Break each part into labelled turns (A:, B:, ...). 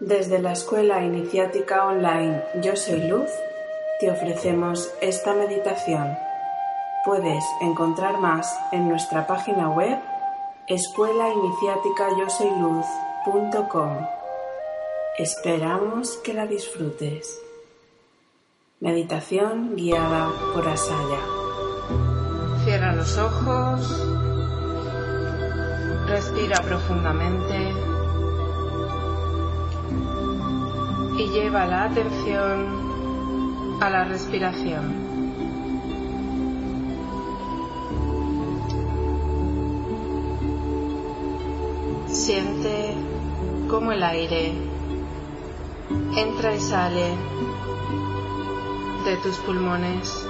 A: Desde la Escuela Iniciática Online Yo Soy Luz, te ofrecemos esta meditación. Puedes encontrar más en nuestra página web escuelainiciáticayosoyluz.com. Esperamos que la disfrutes. Meditación guiada por Asaya.
B: Cierra los ojos, respira profundamente y lleva la atención a la respiración. Siente cómo el aire entra y sale de tus pulmones.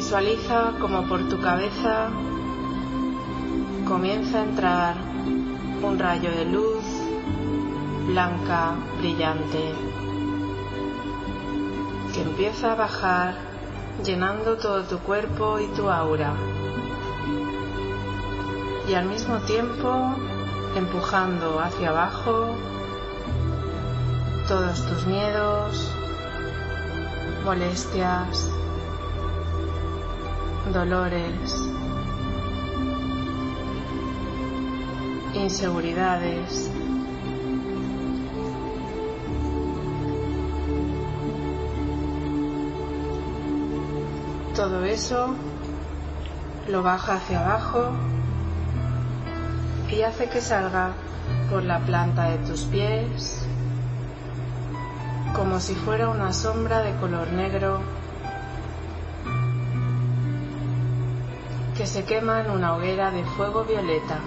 B: Visualiza como por tu cabeza comienza a entrar un rayo de luz blanca, brillante, que empieza a bajar llenando todo tu cuerpo y tu aura. Y al mismo tiempo empujando hacia abajo todos tus miedos, molestias, dolores, inseguridades. Todo eso lo baja hacia abajo y hace que salga por la planta de tus pies como si fuera una sombra de color negro que se quema en una hoguera de fuego violeta.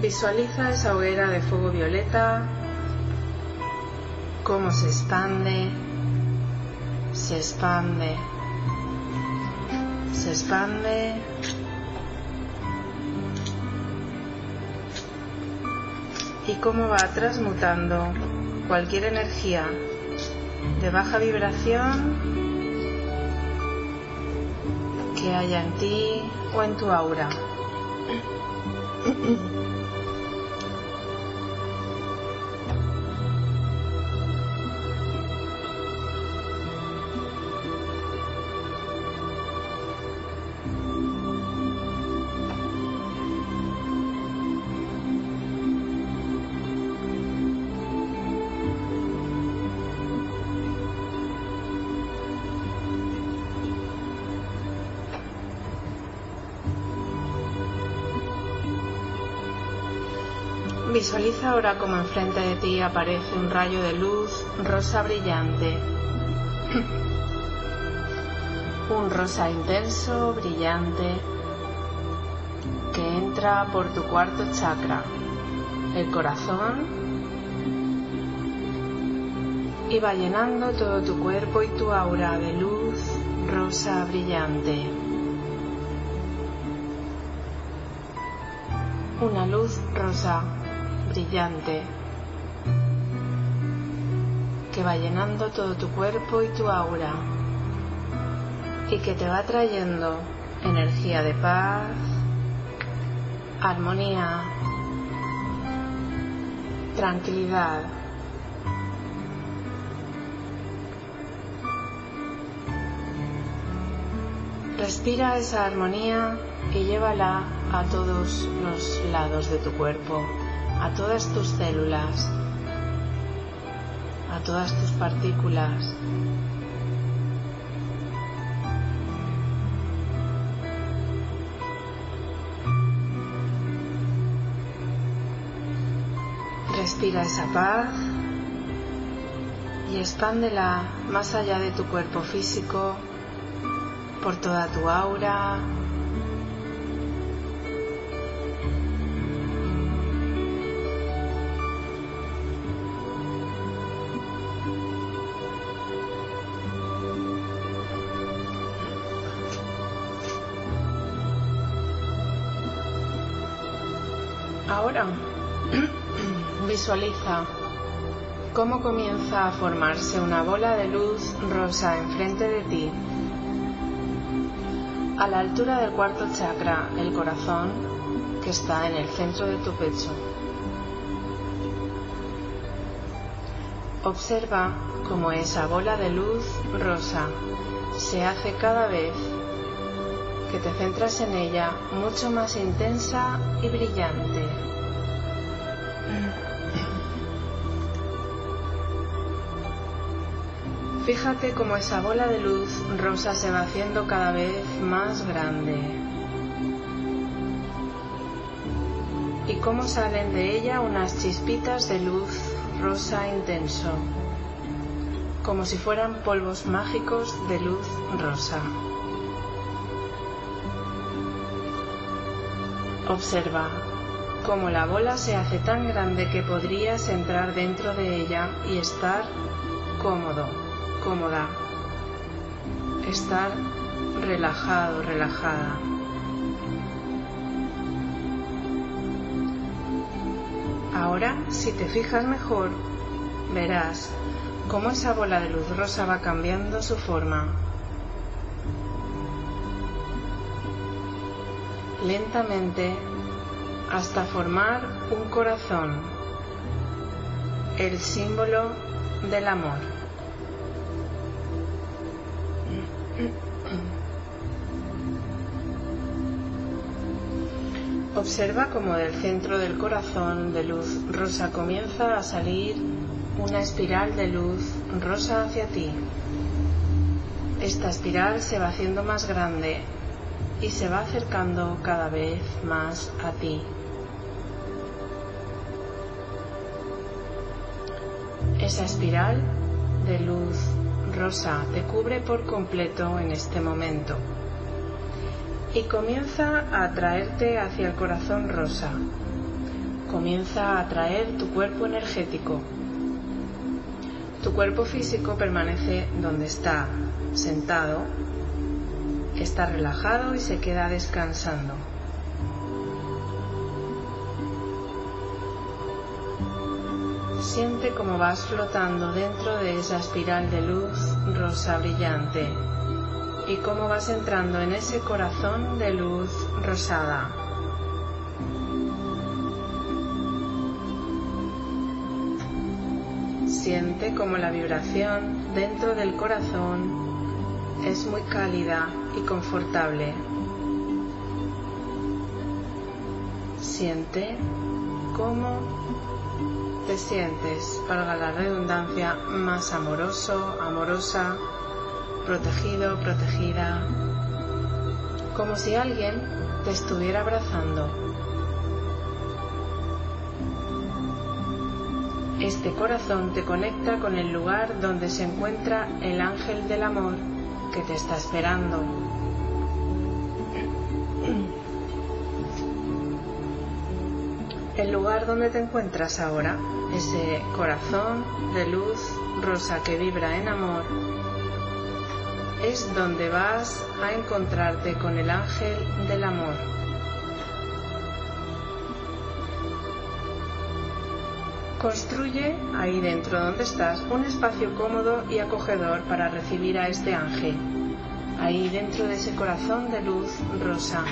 B: Visualiza esa hoguera de fuego violeta cómo se expande, se expande, se expande. Y cómo va transmutando cualquier energía de baja vibración que haya en ti o en tu aura. Ahora como enfrente de ti aparece un rayo de luz rosa brillante. un rosa intenso, brillante, que entra por tu cuarto chakra, el corazón, y va llenando todo tu cuerpo y tu aura de luz rosa brillante. Una luz rosa brillante que va llenando todo tu cuerpo y tu aura y que te va trayendo energía de paz, armonía, tranquilidad. Respira esa armonía y llévala a todos los lados de tu cuerpo, a todas tus células, a todas tus partículas. Respira esa paz y expándela más allá de tu cuerpo físico, por toda tu aura. Ahora visualiza cómo comienza a formarse una bola de luz rosa enfrente de ti a la altura del cuarto chakra, el corazón, que está en el centro de tu pecho. Observa cómo esa bola de luz rosa se hace cada vez que te centras en ella mucho más intensa y brillante. Fíjate cómo esa bola de luz rosa se va haciendo cada vez más grande. Y cómo salen de ella unas chispitas de luz rosa intenso, como si fueran polvos mágicos de luz rosa. Observa cómo la bola se hace tan grande que podrías entrar dentro de ella y estar cómodo cómoda, estar relajado, relajada. Ahora, si te fijas mejor, verás cómo esa bola de luz rosa va cambiando su forma. Lentamente hasta formar un corazón, el símbolo del amor. Observa cómo del centro del corazón de luz rosa comienza a salir una espiral de luz rosa hacia ti. Esta espiral se va haciendo más grande y se va acercando cada vez más a ti. Esa espiral de luz rosa te cubre por completo en este momento y comienza a atraerte hacia el corazón rosa. Comienza a atraer tu cuerpo energético. Tu cuerpo físico permanece donde está, sentado, está relajado y se queda descansando. Siente cómo vas flotando dentro de esa espiral de luz rosa brillante y cómo vas entrando en ese corazón de luz rosada. Siente como la vibración dentro del corazón es muy cálida confortable. Siente cómo te sientes, valga la redundancia, más amoroso, amorosa, protegido, protegida, como si alguien te estuviera abrazando. Este corazón te conecta con el lugar donde se encuentra el ángel del amor que te está esperando. El lugar donde te encuentras ahora ese corazón de luz rosa que vibra en amor, es donde vas a encontrarte con el ángel del amor. Construye ahí dentro donde estás un espacio cómodo y acogedor para recibir a este ángel, ahí dentro de ese corazón de luz rosa.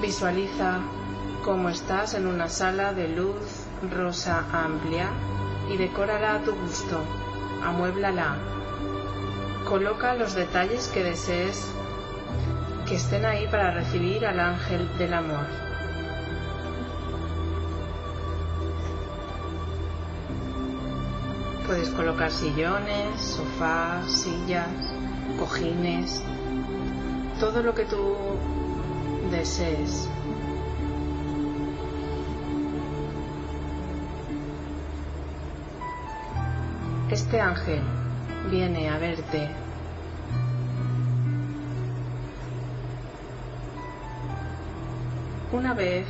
B: Visualiza como estás en una sala de luz rosa amplia y decórala a tu gusto, amuéblala. Coloca los detalles que desees que estén ahí para recibir al ángel del amor. Puedes colocar sillones, sofás, sillas, cojines, todo lo que tú desees. Este ángel viene a verte una vez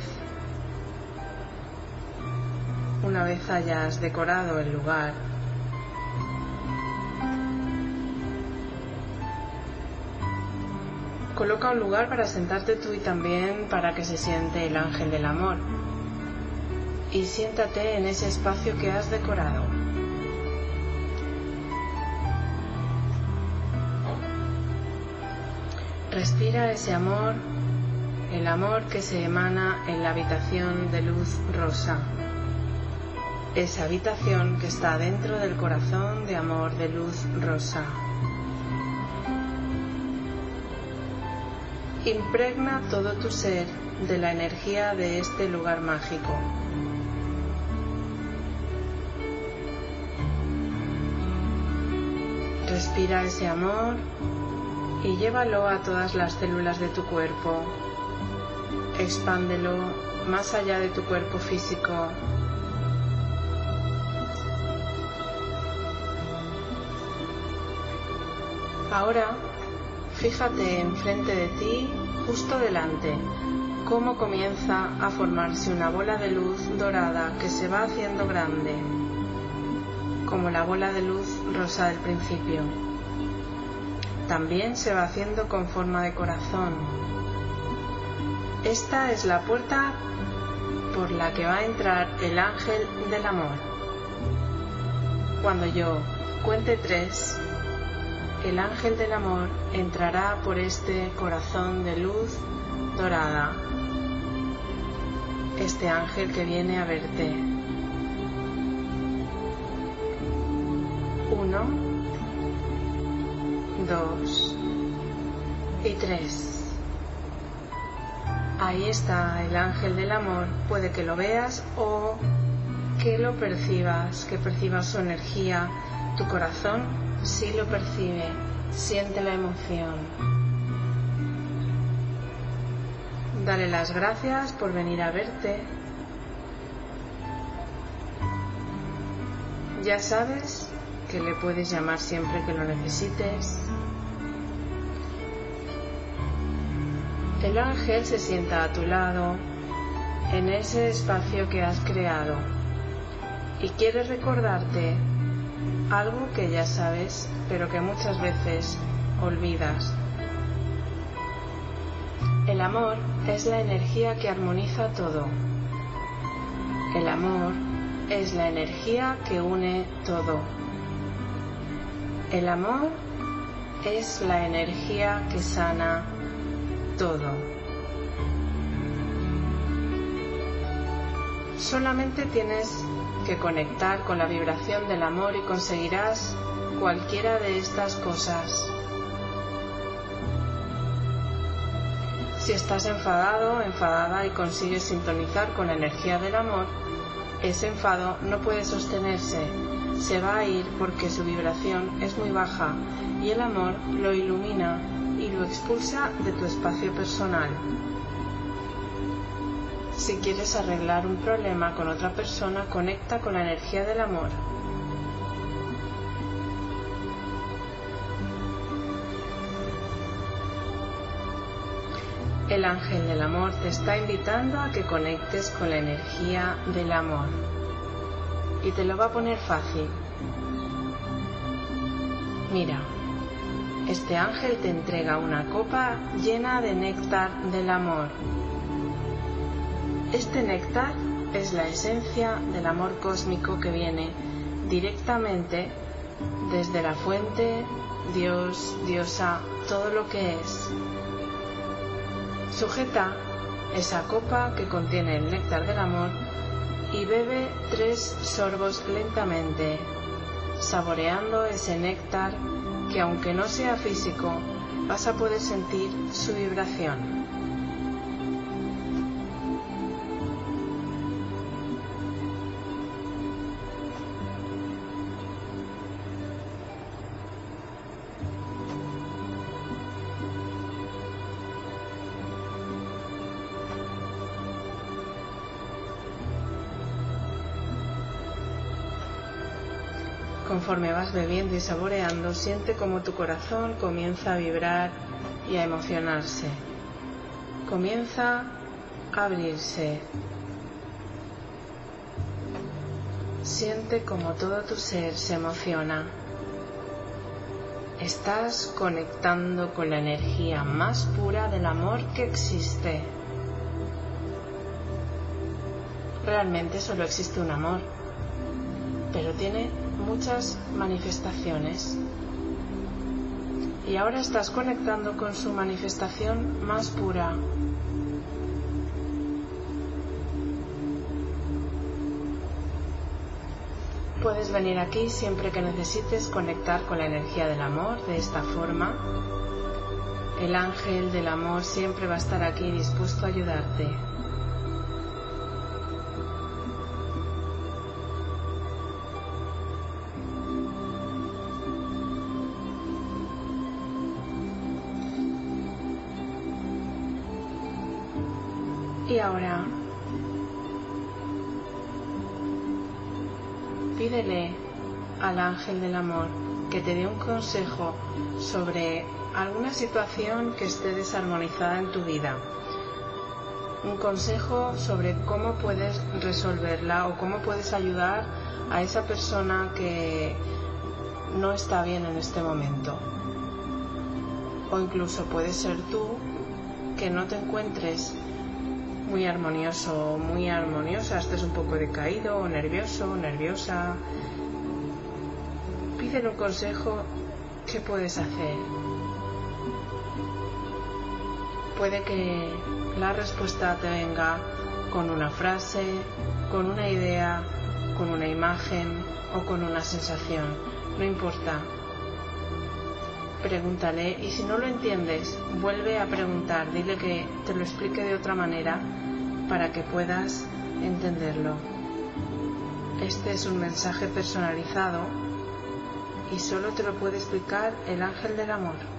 B: una vez hayas decorado el lugar coloca un lugar para sentarte tú y también para que se siente el ángel del amor. Y siéntate en ese espacio que has decorado. Respira ese amor, el amor que se emana en la habitación de luz rosa, esa habitación que está dentro del corazón de amor de luz rosa. Impregna todo tu ser de la energía de este lugar mágico. Respira ese amor y llévalo a todas las células de tu cuerpo. Expándelo más allá de tu cuerpo físico. Ahora, fíjate enfrente de ti, justo delante, cómo comienza a formarse una bola de luz dorada que se va haciendo grande, como la bola de luz rosa del principio también se va haciendo con forma de corazón. Esta es la puerta por la que va a entrar el ángel del amor. Cuando yo cuente tres, el ángel del amor entrará por este corazón de luz dorada. Este ángel que viene a verte. Uno dos y tres. Ahí está el ángel del amor. Puede que lo veas o que lo percibas, que percibas su energía. Tu corazón sí lo percibe, siente la emoción. Dale las gracias por venir a verte. Ya sabes que le puedes llamar siempre que lo necesites. El ángel se sienta a tu lado en ese espacio que has creado y quiere recordarte algo que ya sabes pero que muchas veces olvidas. El amor es la energía que armoniza todo. El amor es la energía que une todo. El amor es la energía que sana todo. Solamente tienes que conectar con la vibración del amor y conseguirás cualquiera de estas cosas. Si estás enfadado, enfadada y consigues sintonizar con la energía del amor, ese enfado no puede sostenerse se va a ir porque su vibración es muy baja y el amor lo ilumina y lo expulsa de tu espacio personal. Si quieres arreglar un problema con otra persona, conecta con la energía del amor. El ángel del amor te está invitando a que conectes con la energía del amor y te lo va a poner fácil. Mira, este ángel te entrega una copa llena de néctar del amor. Este néctar es la esencia del amor cósmico que viene directamente desde la fuente, Dios, diosa, todo lo que es. Sujeta esa copa que contiene el néctar del amor y bebe tres sorbos lentamente, saboreando ese néctar que aunque no sea físico, vas a poder sentir su vibración. Conforme vas bebiendo y saboreando, siente como tu corazón comienza a vibrar y a emocionarse. Comienza a abrirse. Siente como todo tu ser se emociona. Estás conectando con la energía más pura del amor que existe. Realmente solo existe un amor, pero tiene muchas manifestaciones. Y ahora estás conectando con su manifestación más pura. Puedes venir aquí siempre que necesites conectar con la energía del amor de esta forma. El ángel del amor siempre va a estar aquí dispuesto a ayudarte. Y ahora pídele al ángel del amor que te dé un consejo sobre alguna situación que esté desarmonizada en tu vida. Un consejo sobre cómo puedes resolverla o cómo puedes ayudar a esa persona que no está bien en este momento. O incluso puede ser tú que no te encuentres muy armonioso, muy armoniosa, estés un poco decaído nervioso, nerviosa, pídele un consejo, ¿qué puedes hacer? Puede que la respuesta te venga con una frase, con una idea, con una imagen o con una sensación, no importa. Pregúntale y si no lo entiendes, vuelve a preguntar, dile que te lo explique de otra manera para que puedas entenderlo. Este es un mensaje personalizado y solo te lo puede explicar el ángel del amor.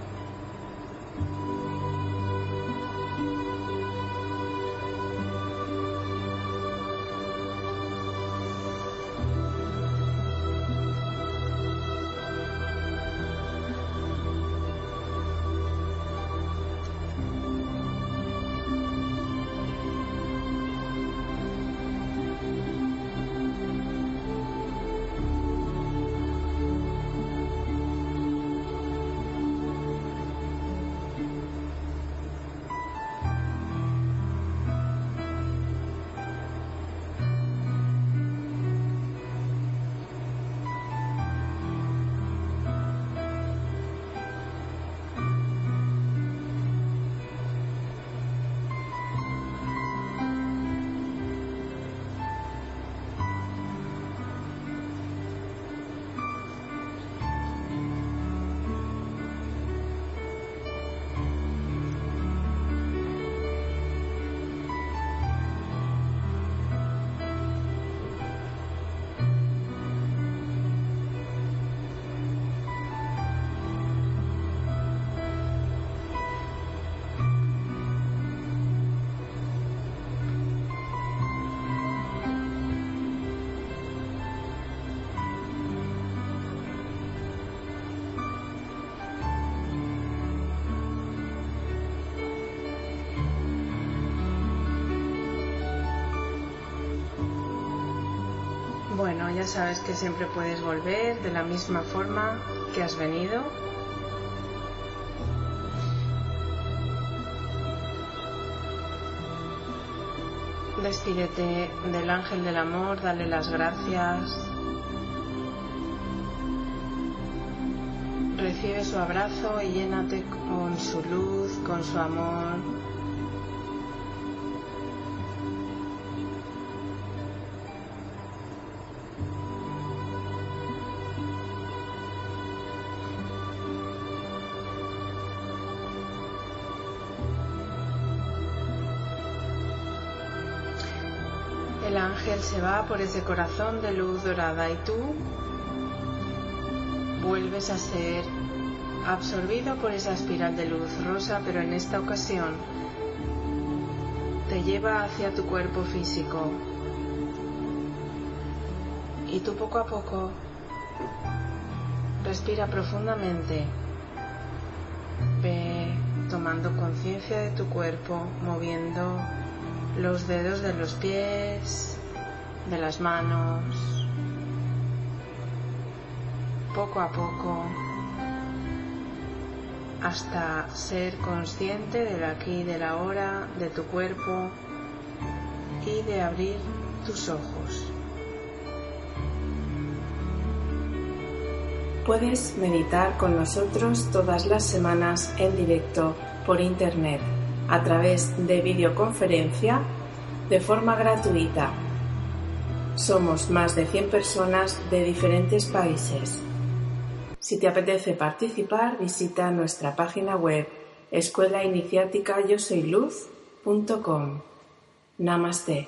B: Ya sabes que siempre puedes volver de la misma forma que has venido. Despídete del ángel del amor, dale las gracias. Recibe su abrazo y llénate con su luz, con su amor, ángel se va por ese corazón de luz dorada y tú vuelves a ser absorbido por esa espiral de luz rosa, pero en esta ocasión te lleva hacia tu cuerpo físico. Y tú poco a poco respira profundamente. Ve tomando conciencia de tu cuerpo, moviendo los dedos de los pies, de las manos, poco a poco hasta ser consciente del aquí y del ahora, de tu cuerpo y de abrir tus ojos.
A: Puedes meditar con nosotros todas las semanas en directo por internet a través de videoconferencia de forma gratuita. Somos más de 100 personas de diferentes países. Si te apetece participar, visita nuestra página web escuelainiciáticayosoyluz.com. Namaste.